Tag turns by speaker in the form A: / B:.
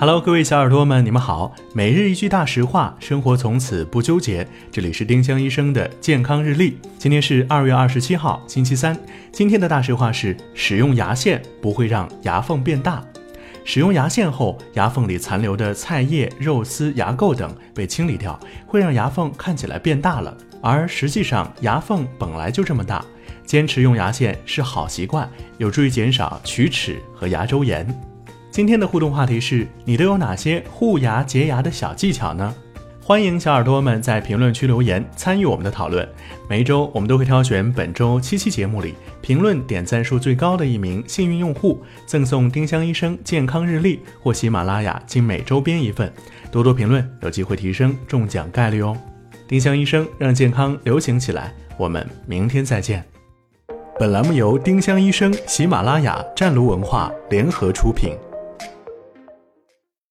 A: Hello，各位小耳朵们，你们好。每日一句大实话，生活从此不纠结。这里是丁香医生的健康日历。今天是二月二十七号，星期三。今天的大实话是：使用牙线不会让牙缝变大。使用牙线后，牙缝里残留的菜叶、肉丝、牙垢等被清理掉，会让牙缝看起来变大了。而实际上，牙缝本来就这么大。坚持用牙线是好习惯，有助于减少龋齿和牙周炎。今天的互动话题是你都有哪些护牙洁牙的小技巧呢？欢迎小耳朵们在评论区留言参与我们的讨论。每周我们都会挑选本周七期节目里评论点赞数最高的一名幸运用户，赠送丁香医生健康日历或喜马拉雅精美周边一份。多多评论，有机会提升中奖概率哦。丁香医生让健康流行起来，我们明天再见。本栏目由丁香医生、喜马拉雅、湛庐文化联合出品。